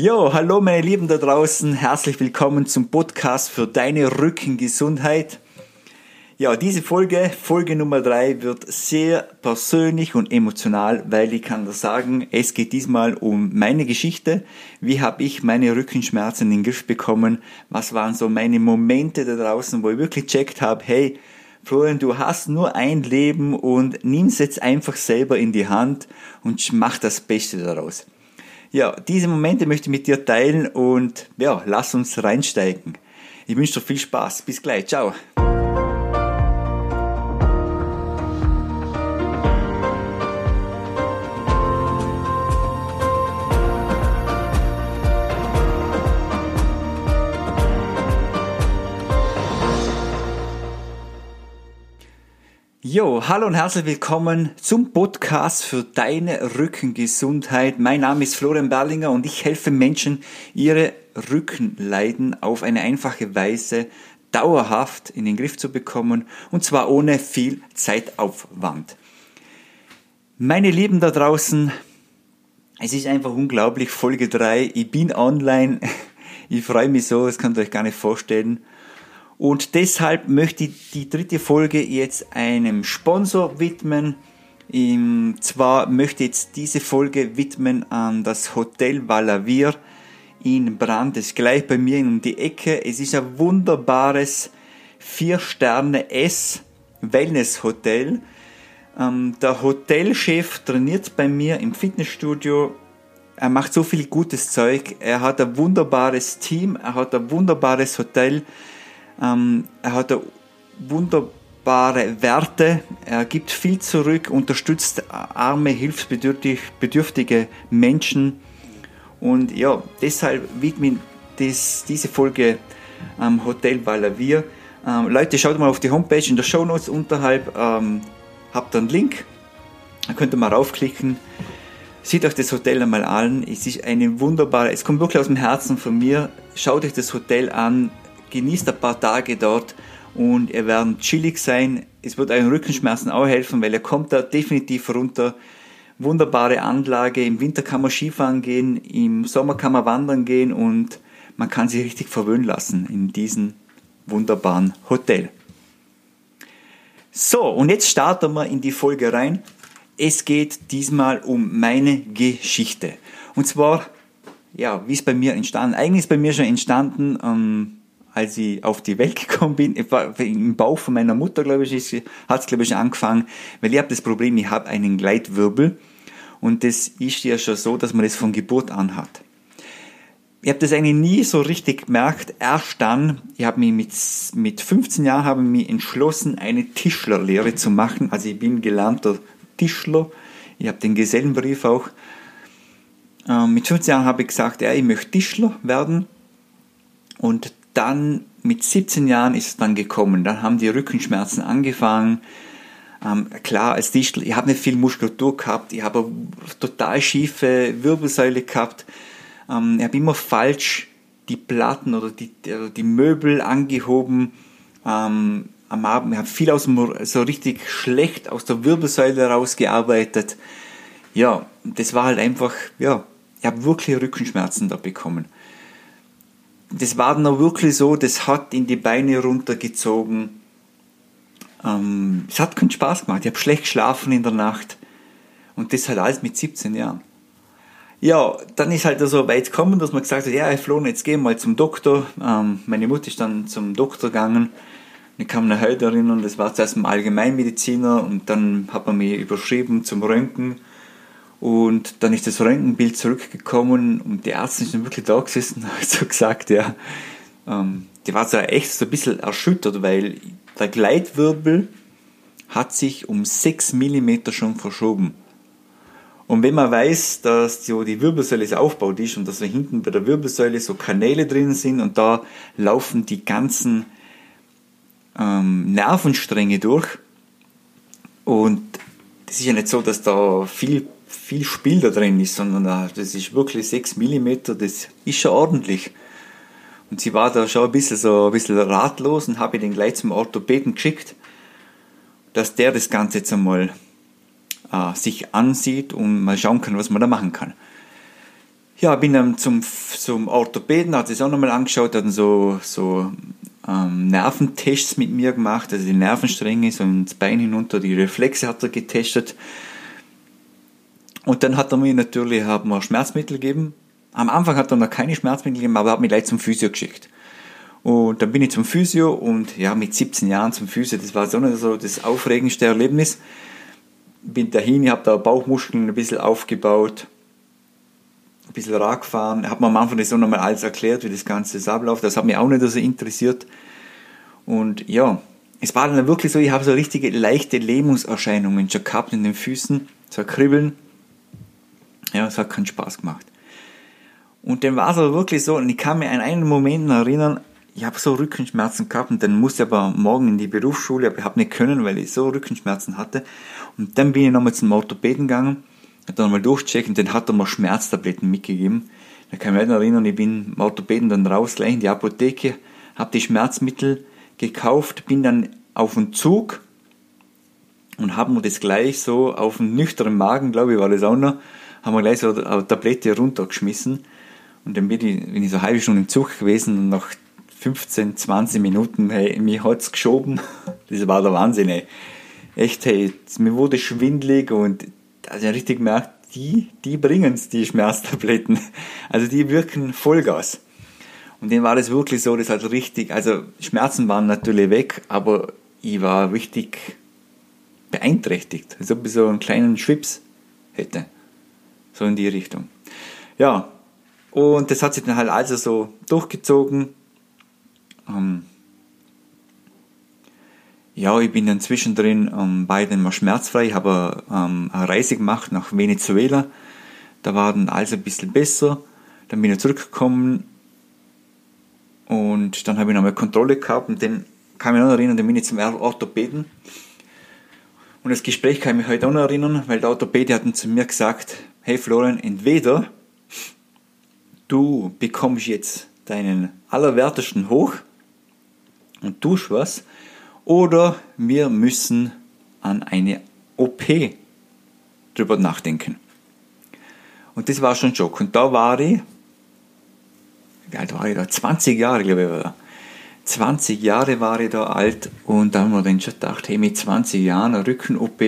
Jo, hallo meine Lieben da draußen, herzlich willkommen zum Podcast für deine Rückengesundheit. Ja, diese Folge, Folge Nummer drei, wird sehr persönlich und emotional, weil ich kann das sagen, es geht diesmal um meine Geschichte. Wie habe ich meine Rückenschmerzen in den Griff bekommen? Was waren so meine Momente da draußen, wo ich wirklich checkt habe, hey, Florian, du hast nur ein Leben und nimm es jetzt einfach selber in die Hand und mach das Beste daraus. Ja, diese Momente möchte ich mit dir teilen und ja, lass uns reinsteigen. Ich wünsche dir viel Spaß. Bis gleich. Ciao. Jo, hallo und herzlich willkommen zum Podcast für deine Rückengesundheit. Mein Name ist Florian Berlinger und ich helfe Menschen, ihre Rückenleiden auf eine einfache Weise dauerhaft in den Griff zu bekommen und zwar ohne viel Zeitaufwand. Meine Lieben da draußen, es ist einfach unglaublich, Folge 3, ich bin online, ich freue mich so, das könnt ihr euch gar nicht vorstellen. Und deshalb möchte ich die dritte Folge jetzt einem Sponsor widmen. Und zwar möchte ich jetzt diese Folge widmen an das Hotel Valavir in Brand. Das ist gleich bei mir um die Ecke. Es ist ein wunderbares 4-Sterne-S Wellness Hotel. Ähm, der Hotelchef trainiert bei mir im Fitnessstudio. Er macht so viel gutes Zeug. Er hat ein wunderbares Team. Er hat ein wunderbares Hotel. Ähm, er hat wunderbare Werte, er gibt viel zurück, unterstützt arme, hilfsbedürftige Menschen. Und ja, deshalb widmen das, diese Folge am Hotel Valavir. Ähm, Leute, schaut mal auf die Homepage in der Show Notes unterhalb, ähm, habt einen Link, da könnt ihr mal raufklicken. Seht euch das Hotel einmal an. Es ist eine wunderbare, es kommt wirklich aus dem Herzen von mir. Schaut euch das Hotel an genießt ein paar Tage dort und ihr werdet chillig sein. Es wird euren Rückenschmerzen auch helfen, weil er kommt da definitiv runter. Wunderbare Anlage. Im Winter kann man Skifahren gehen, im Sommer kann man wandern gehen und man kann sich richtig verwöhnen lassen in diesem wunderbaren Hotel. So, und jetzt starten wir in die Folge rein. Es geht diesmal um meine Geschichte. Und zwar, ja, wie es bei mir entstanden. Eigentlich ist bei mir schon entstanden, ähm, als ich auf die Welt gekommen bin, im Bauch von meiner Mutter, glaube ich, hat es, glaube ich, angefangen, weil ich habe das Problem, ich habe einen Gleitwirbel und das ist ja schon so, dass man das von Geburt an hat. Ich habe das eigentlich nie so richtig gemerkt. Erst dann, ich habe mich mit, mit 15 Jahren habe ich mich entschlossen, eine Tischlerlehre zu machen. Also ich bin gelernter Tischler. Ich habe den Gesellenbrief auch. Ähm, mit 15 Jahren habe ich gesagt, ja, ich möchte Tischler werden. Und dann mit 17 Jahren ist es dann gekommen. Dann haben die Rückenschmerzen angefangen. Ähm, klar, als Tischler, ich habe nicht viel Muskulatur gehabt, ich habe total schiefe Wirbelsäule gehabt. Ähm, ich habe immer falsch die Platten oder die, die Möbel angehoben. Ähm, am Abend, ich habe viel aus dem, so richtig schlecht aus der Wirbelsäule rausgearbeitet. Ja, das war halt einfach, ja, ich habe wirklich Rückenschmerzen da bekommen das war dann auch wirklich so, das hat in die Beine runtergezogen. Ähm, es hat keinen Spaß gemacht. Ich habe schlecht geschlafen in der Nacht. Und das halt alles mit 17 Jahren. Ja, dann ist halt so weit gekommen, dass man gesagt hat, ja, Herr Flohn, jetzt gehen wir mal zum Doktor. Ähm, meine Mutter ist dann zum Doktor gegangen. Ich kann mich heute erinnern, das war zuerst ein Allgemeinmediziner und dann hat man mich überschrieben zum Röntgen. Und dann ist das Röntgenbild zurückgekommen und die Ärzte sind wirklich da gesessen und so gesagt, ja, ähm, die war so echt so ein bisschen erschüttert, weil der Gleitwirbel hat sich um 6 mm schon verschoben. Und wenn man weiß, dass die, die Wirbelsäule so aufgebaut ist und dass da hinten bei der Wirbelsäule so Kanäle drin sind und da laufen die ganzen ähm, Nervenstränge durch und das ist ja nicht so, dass da viel viel Spiel da drin ist, sondern das ist wirklich 6 mm, das ist schon ordentlich. Und sie war da schon ein bisschen so ein bisschen ratlos und habe den gleich zum Orthopäden geschickt, dass der das Ganze jetzt einmal äh, sich ansieht und mal schauen kann, was man da machen kann. Ja, bin dann zum, zum Orthopäden, hat sich auch nochmal angeschaut, hat dann so, so ähm, Nerventests mit mir gemacht, also die Nervenstränge, so ins Bein hinunter, die Reflexe hat er getestet. Und dann hat er mir natürlich haben wir Schmerzmittel gegeben. Am Anfang hat er noch keine Schmerzmittel gegeben, aber er hat mich gleich zum Physio geschickt. Und dann bin ich zum Physio und ja, mit 17 Jahren zum Physio, das war so, nicht so das aufregendste Erlebnis. Bin dahin, ich habe da Bauchmuskeln ein bisschen aufgebaut, ein bisschen Rad gefahren. Habe mir am Anfang das auch nochmal alles erklärt, wie das Ganze abläuft. Das hat mich auch nicht so interessiert. Und ja, es war dann wirklich so, ich habe so richtige leichte Lähmungserscheinungen schon gehabt in den Füßen, so Kribbeln. Ja, es hat keinen Spaß gemacht. Und dann war es aber wirklich so, und ich kann mich an einen Moment erinnern, ich habe so Rückenschmerzen gehabt und dann musste ich aber morgen in die Berufsschule, aber ich habe nicht können, weil ich so Rückenschmerzen hatte. Und dann bin ich nochmal zum Orthopäden gegangen, hat dann nochmal durchgecheckt und dann hat er mir Schmerztabletten mitgegeben. Da kann ich mich erinnern, ich bin im Orthopäden dann raus, gleich in die Apotheke, habe die Schmerzmittel gekauft, bin dann auf den Zug und haben mir das gleich so auf den nüchternen Magen, glaube ich, war das auch noch, haben wir gleich so eine Tablette runtergeschmissen. Und dann bin ich, bin ich so eine halbe Stunde im Zug gewesen und nach 15, 20 Minuten, hey, mich hat's geschoben. Das war der Wahnsinn, ey. Echt, hey, mir wurde schwindlig und also ich richtig gemerkt, die, die bringen's, die Schmerztabletten. Also die wirken Vollgas. Und dann war das wirklich so, das hat richtig, also Schmerzen waren natürlich weg, aber ich war richtig beeinträchtigt. Als ob ich so einen kleinen Schwips hätte. So in die Richtung. Ja, und das hat sich dann halt also so durchgezogen. Ähm, ja, ich bin dann zwischendrin ähm, beiden mal schmerzfrei. Habe ähm, eine Reise gemacht nach Venezuela. Da war dann alles ein bisschen besser. Dann bin ich zurückgekommen und dann habe ich nochmal Kontrolle gehabt und dann kann ich mich noch erinnern, dann bin ich zum Orthopäden. Und das Gespräch kann ich mich heute auch noch erinnern, weil der Orthopäde hat zu mir gesagt, hey Florian, entweder du bekommst jetzt deinen allerwertesten hoch und tust was, oder wir müssen an eine OP drüber nachdenken. Und das war schon ein Schock. Und da war ich, wie alt war ich da? 20 Jahre, glaube ich, war da. 20 Jahre war ich da alt und da haben wir dann schon gedacht, hey, mit 20 Jahren Rücken-OP,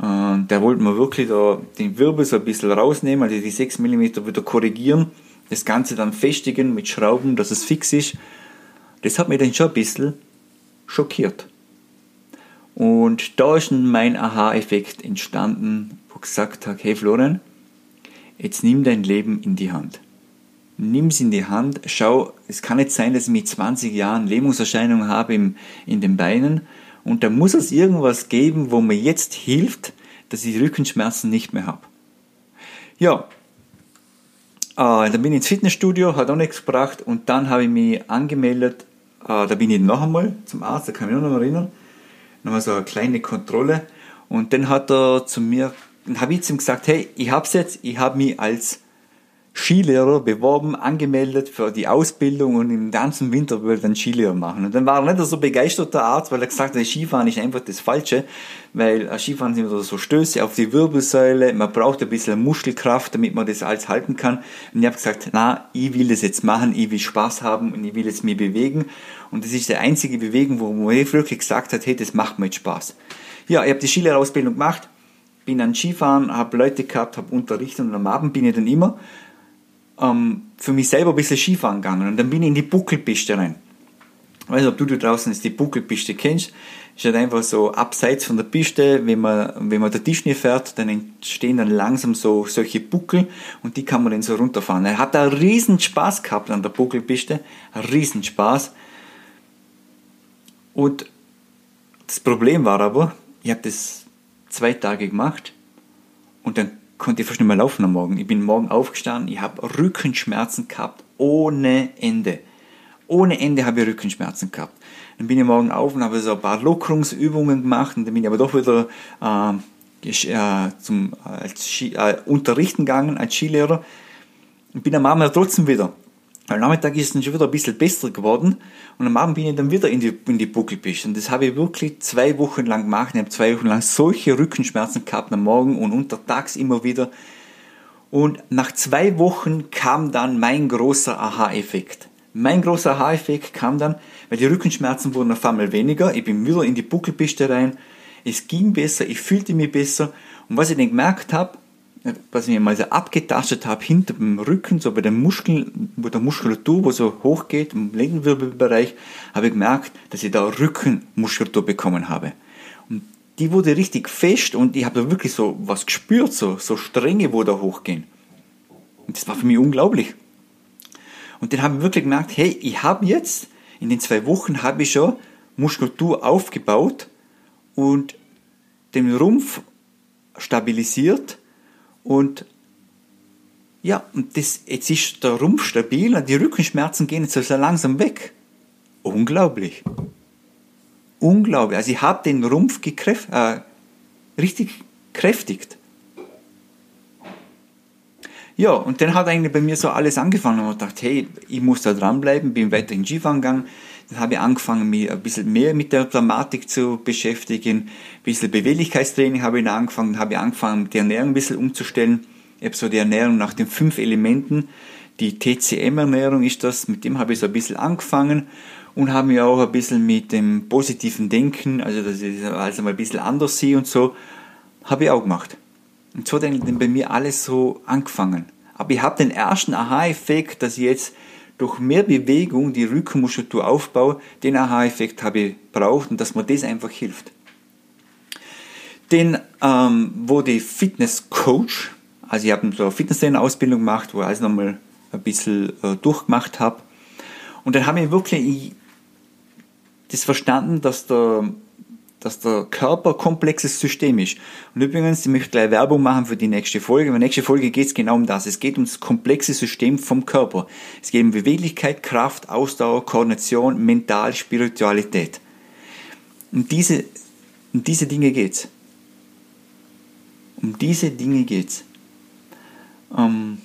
äh, der wollte mir wirklich da den Wirbel so ein bisschen rausnehmen, also die 6 mm wieder korrigieren, das Ganze dann festigen mit Schrauben, dass es fix ist. Das hat mich dann schon ein bisschen schockiert. Und da ist mein Aha-Effekt entstanden, wo ich gesagt habe, hey Florian, jetzt nimm dein Leben in die Hand nimm es in die Hand, schau, es kann nicht sein, dass ich mit 20 Jahren Lähmungserscheinungen habe in den Beinen und da muss es irgendwas geben, wo mir jetzt hilft, dass ich Rückenschmerzen nicht mehr habe. Ja, äh, dann bin ich ins Fitnessstudio, hat auch nichts gebracht und dann habe ich mich angemeldet, äh, da bin ich noch einmal zum Arzt, da kann ich mich noch erinnern, nochmal so eine kleine Kontrolle. Und dann hat er zu mir, dann habe ich zu ihm gesagt, hey, ich hab's jetzt, ich habe mich als Skilehrer beworben, angemeldet für die Ausbildung und im ganzen Winter wollte dann Skilehrer machen. Und dann war er nicht so begeisterter Arzt, weil er gesagt hat, Skifahren ist einfach das Falsche, weil äh, Skifahren sind so Stöße auf die Wirbelsäule, man braucht ein bisschen Muskelkraft, damit man das alles halten kann. Und ich habe gesagt, na, ich will das jetzt machen, ich will Spaß haben und ich will jetzt mich bewegen. Und das ist die einzige Bewegung, wo man wirklich gesagt hat, hey, das macht mir jetzt Spaß. Ja, ich habe die Skilehrerausbildung gemacht, bin dann Skifahren, habe Leute gehabt, habe unterrichtet und am Abend bin ich dann immer ähm, für mich selber ein bisschen Skifahren gegangen und dann bin ich in die Buckelpiste rein. Ich weiß nicht, ob du da draußen jetzt die Buckelpiste kennst. Ist halt einfach so abseits von der Piste, wenn man, wenn man der Tisch nicht fährt, dann entstehen dann langsam so solche Buckel und die kann man dann so runterfahren. Er hat da riesen Spaß gehabt an der Buckelpiste, riesen Spaß. Und das Problem war aber, ich habe das zwei Tage gemacht und dann konnte fast nicht mehr laufen am Morgen. Ich bin morgen aufgestanden, ich habe Rückenschmerzen gehabt, ohne Ende. Ohne Ende habe ich Rückenschmerzen gehabt. Dann bin ich morgen auf und habe so ein paar Lockerungsübungen gemacht und dann bin ich aber doch wieder äh, äh zum als Ski, äh, Unterrichten gegangen als Skilehrer und bin am Abend trotzdem wieder am Nachmittag ist es dann schon wieder ein bisschen besser geworden und am Abend bin ich dann wieder in die, in die Buckelpiste. Und das habe ich wirklich zwei Wochen lang gemacht. Ich habe zwei Wochen lang solche Rückenschmerzen gehabt am Morgen und untertags immer wieder. Und nach zwei Wochen kam dann mein großer Aha-Effekt. Mein großer Aha-Effekt kam dann, weil die Rückenschmerzen wurden auf einmal weniger. Ich bin wieder in die Buckelpiste rein. Es ging besser, ich fühlte mich besser. Und was ich dann gemerkt habe, was ich mir mal so abgetastet habe hinter dem Rücken, so bei den Muskeln, wo der Muskulatur, wo so hochgeht, im Lendenwirbelbereich, habe ich gemerkt, dass ich da Rückenmuskulatur bekommen habe. Und die wurde richtig fest und ich habe da wirklich so was gespürt, so, so Stränge, wo da hochgehen. Und das war für mich unglaublich. Und dann habe ich wirklich gemerkt, hey, ich habe jetzt, in den zwei Wochen habe ich schon Muskulatur aufgebaut und den Rumpf stabilisiert und ja, und das, jetzt ist der Rumpf stabil und die Rückenschmerzen gehen jetzt so langsam weg. Unglaublich. Unglaublich. Also ich habe den Rumpf gekräft, äh, richtig kräftigt. Ja, und dann hat eigentlich bei mir so alles angefangen und ich dachte, hey, ich muss da dranbleiben, bin weiter in Skifahren gegangen. Dann habe ich angefangen, mich ein bisschen mehr mit der Dramatik zu beschäftigen. Ein bisschen Beweglichkeitstraining habe ich dann angefangen, habe ich angefangen, die Ernährung ein bisschen umzustellen. Ich habe so die Ernährung nach den fünf Elementen, die TCM-Ernährung ist das, mit dem habe ich so ein bisschen angefangen und habe mich auch ein bisschen mit dem positiven Denken, also dass ich also mal ein bisschen anders sehe und so, habe ich auch gemacht. Und so hat dann bei mir alles so angefangen. Aber ich habe den ersten Aha-Effekt, dass ich jetzt durch mehr Bewegung die Rückenmuskulatur aufbaue. Den Aha-Effekt habe ich braucht und dass mir das einfach hilft. Den ähm, wurde ich Fitness-Coach. Also ich habe so eine Fitnesstrainer-Ausbildung gemacht, wo ich alles nochmal ein bisschen äh, durchgemacht habe. Und dann habe ich wirklich das verstanden, dass der dass der Körper ein komplexes System ist. Und übrigens, ich möchte gleich Werbung machen für die nächste Folge. In der nächsten Folge geht es genau um das. Es geht um das komplexe System vom Körper. Es geht um Beweglichkeit, Kraft, Ausdauer, Koordination, Mental, Spiritualität. Um diese, um diese Dinge geht's. Um diese Dinge geht's. Ähm,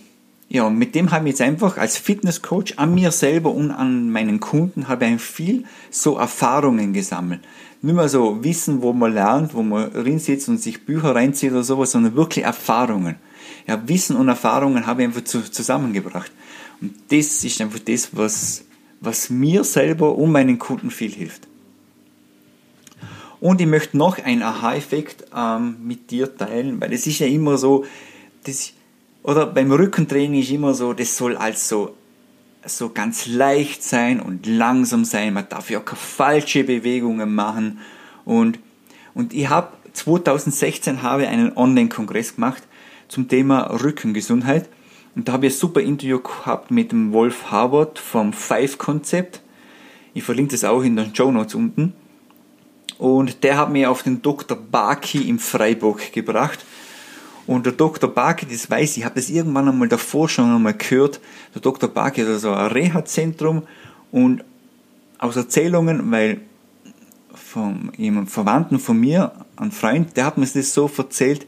ja, und mit dem habe ich jetzt einfach als Fitnesscoach an mir selber und an meinen Kunden habe ich viel so Erfahrungen gesammelt nicht mehr so Wissen, wo man lernt, wo man drin sitzt und sich Bücher reinzieht oder sowas, sondern wirklich Erfahrungen. Ja, Wissen und Erfahrungen habe ich einfach zu, zusammengebracht. Und das ist einfach das, was, was mir selber und meinen Kunden viel hilft. Und ich möchte noch einen Aha-Effekt ähm, mit dir teilen, weil es ist ja immer so, das, oder beim Rückentraining ist immer so, das soll als so so ganz leicht sein und langsam sein. Man darf ja auch keine falsche Bewegungen machen. Und, und ich habe 2016 habe einen Online-Kongress gemacht zum Thema Rückengesundheit. Und da habe ich ein super Interview gehabt mit dem Wolf Harvard vom Five-Konzept. Ich verlinke das auch in den Show Notes unten. Und der hat mir auf den Dr. Baki im Freiburg gebracht. Und der Dr. Barke, das weiß ich, habe das irgendwann einmal davor schon einmal gehört. Der Dr. Barke hat also ein Reha-Zentrum und aus Erzählungen, weil von jemandem Verwandten von mir, ein Freund, der hat mir das so erzählt,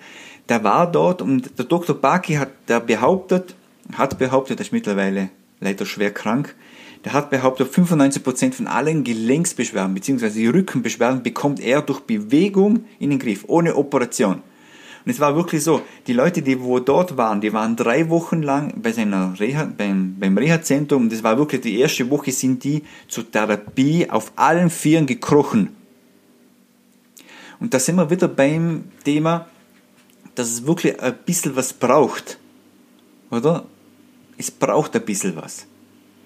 der war dort und der Dr. Baki hat der behauptet, hat behauptet, er ist mittlerweile leider schwer krank, der hat behauptet, 95% von allen Gelenksbeschwerden bzw. Rückenbeschwerden bekommt er durch Bewegung in den Griff, ohne Operation. Und es war wirklich so, die Leute, die wo dort waren, die waren drei Wochen lang bei seiner Reha, beim, beim Reha-Zentrum das war wirklich die erste Woche sind die zur Therapie auf allen Vieren gekrochen. Und da sind wir wieder beim Thema, dass es wirklich ein bisschen was braucht. Oder? Es braucht ein bisschen was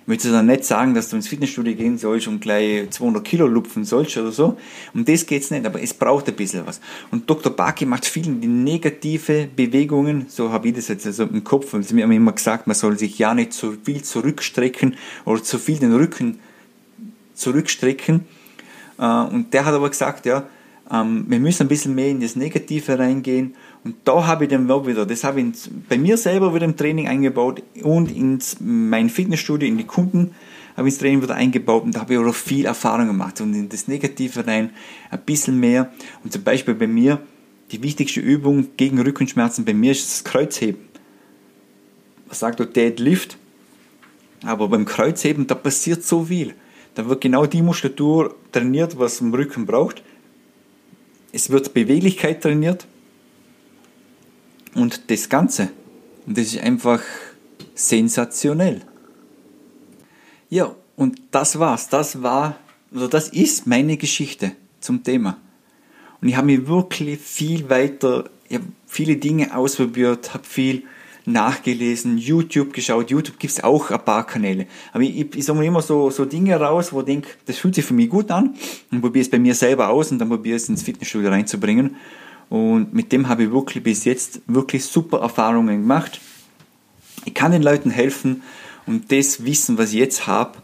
möchte dann nicht sagen, dass du ins Fitnessstudio gehen sollst und gleich 200 Kilo lupfen sollst oder so. Um das geht's nicht, aber es braucht ein bisschen was. Und Dr. Baki macht vielen die negative Bewegungen, so habe ich das jetzt also im Kopf, und sie haben immer gesagt, man soll sich ja nicht zu viel zurückstrecken oder zu viel den Rücken zurückstrecken. Äh, und der hat aber gesagt, ja, ähm, wir müssen ein bisschen mehr in das Negative reingehen. Und da habe ich den Verb wieder, das habe ich bei mir selber wieder im Training eingebaut und in mein Fitnessstudio, in die Kunden habe ich ins Training wieder eingebaut und da habe ich auch viel Erfahrung gemacht und in das Negative rein ein bisschen mehr. Und zum Beispiel bei mir, die wichtigste Übung gegen Rückenschmerzen bei mir ist das Kreuzheben. Man sagt auch Deadlift, aber beim Kreuzheben, da passiert so viel. Da wird genau die Muskulatur trainiert, was im Rücken braucht es wird Beweglichkeit trainiert und das Ganze Und das ist einfach sensationell. Ja, und das war's. Das war, oder das ist meine Geschichte zum Thema. Und ich habe mir wirklich viel weiter, ich habe viele Dinge ausprobiert, habe viel nachgelesen, YouTube geschaut. YouTube gibt es auch ein paar Kanäle. Aber ich, ich, ich sage mir immer so, so Dinge raus, wo ich denke, das fühlt sich für mich gut an und probiere es bei mir selber aus und dann probiere es ins Fitnessstudio reinzubringen. Und mit dem habe ich wirklich bis jetzt wirklich super Erfahrungen gemacht. Ich kann den Leuten helfen und das Wissen, was ich jetzt habe,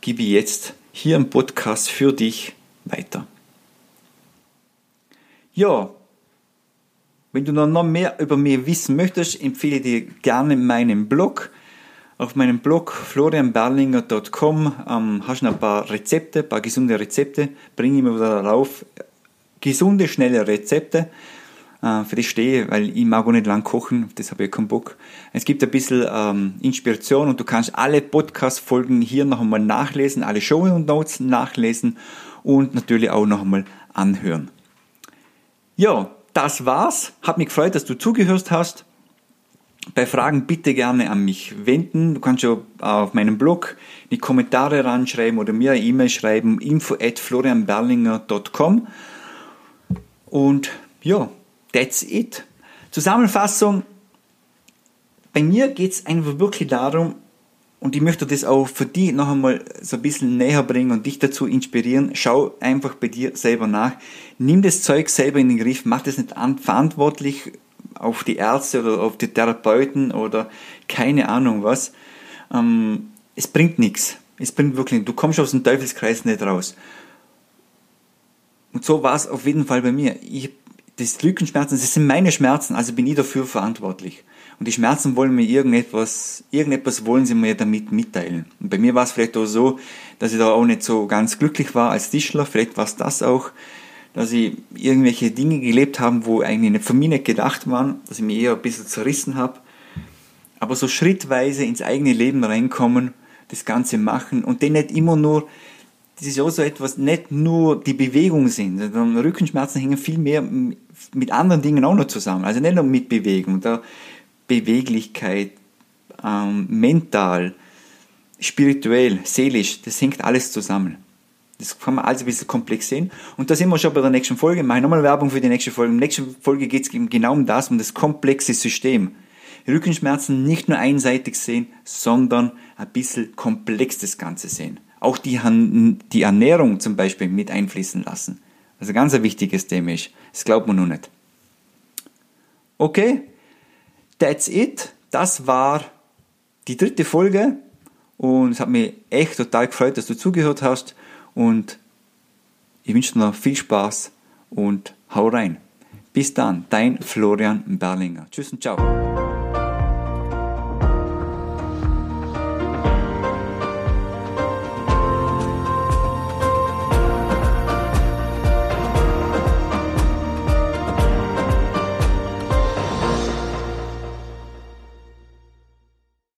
gebe ich jetzt hier im Podcast für dich weiter. Ja, wenn du noch mehr über mich wissen möchtest, empfehle ich dir gerne meinen Blog. Auf meinem Blog florianberlinger.com ähm, hast du ein paar Rezepte, ein paar gesunde Rezepte, bringe ich mir wieder darauf. Gesunde, schnelle Rezepte. Äh, für das stehe weil ich mag auch nicht lang kochen, das habe ich keinen Bock. Es gibt ein bisschen ähm, Inspiration und du kannst alle Podcast-Folgen hier noch einmal nachlesen, alle Show Notes nachlesen und natürlich auch noch einmal anhören. Ja, das war's. Hat mich gefreut, dass du zugehört hast. Bei Fragen bitte gerne an mich wenden. Du kannst ja auf meinem Blog die Kommentare ranschreiben oder mir eine E-Mail schreiben, info at florianberlinger.com. Und ja, that's it. Zusammenfassung. Bei mir geht es einfach wirklich darum, und ich möchte das auch für dich noch einmal so ein bisschen näher bringen und dich dazu inspirieren. Schau einfach bei dir selber nach. Nimm das Zeug selber in den Griff. Mach das nicht verantwortlich auf die Ärzte oder auf die Therapeuten oder keine Ahnung was. Ähm, es bringt nichts. Es bringt wirklich, du kommst aus dem Teufelskreis nicht raus. Und so war es auf jeden Fall bei mir. Ich, das Rückenschmerzen, das sind meine Schmerzen, also bin ich dafür verantwortlich. Und die Schmerzen wollen mir irgendetwas, irgendetwas wollen sie mir damit mitteilen. Und bei mir war es vielleicht auch so, dass ich da auch nicht so ganz glücklich war als Tischler. Vielleicht war es das auch, dass ich irgendwelche Dinge gelebt habe, wo eigentlich nicht von mir nicht gedacht waren, dass ich mich eher ein bisschen zerrissen habe. Aber so schrittweise ins eigene Leben reinkommen, das Ganze machen und den nicht immer nur, das ist auch so etwas, nicht nur die Bewegung sind, sondern Rückenschmerzen hängen viel mehr mit anderen Dingen auch noch zusammen. Also nicht nur mit Bewegung. Da Beweglichkeit, ähm, mental, spirituell, seelisch, das hängt alles zusammen. Das kann man alles ein bisschen komplex sehen. Und da sind wir schon bei der nächsten Folge. Ich mache nochmal Werbung für die nächste Folge. In der nächsten Folge geht es genau um das, um das komplexe System. Rückenschmerzen nicht nur einseitig sehen, sondern ein bisschen komplex das Ganze sehen. Auch die, die Ernährung zum Beispiel mit einfließen lassen. Also ganz ein wichtiges Thema ist. Das glaubt man nur nicht. Okay? That's it. Das war die dritte Folge und es hat mich echt total gefreut, dass du zugehört hast und ich wünsche dir noch viel Spaß und hau rein. Bis dann, dein Florian Berlinger. Tschüss und ciao.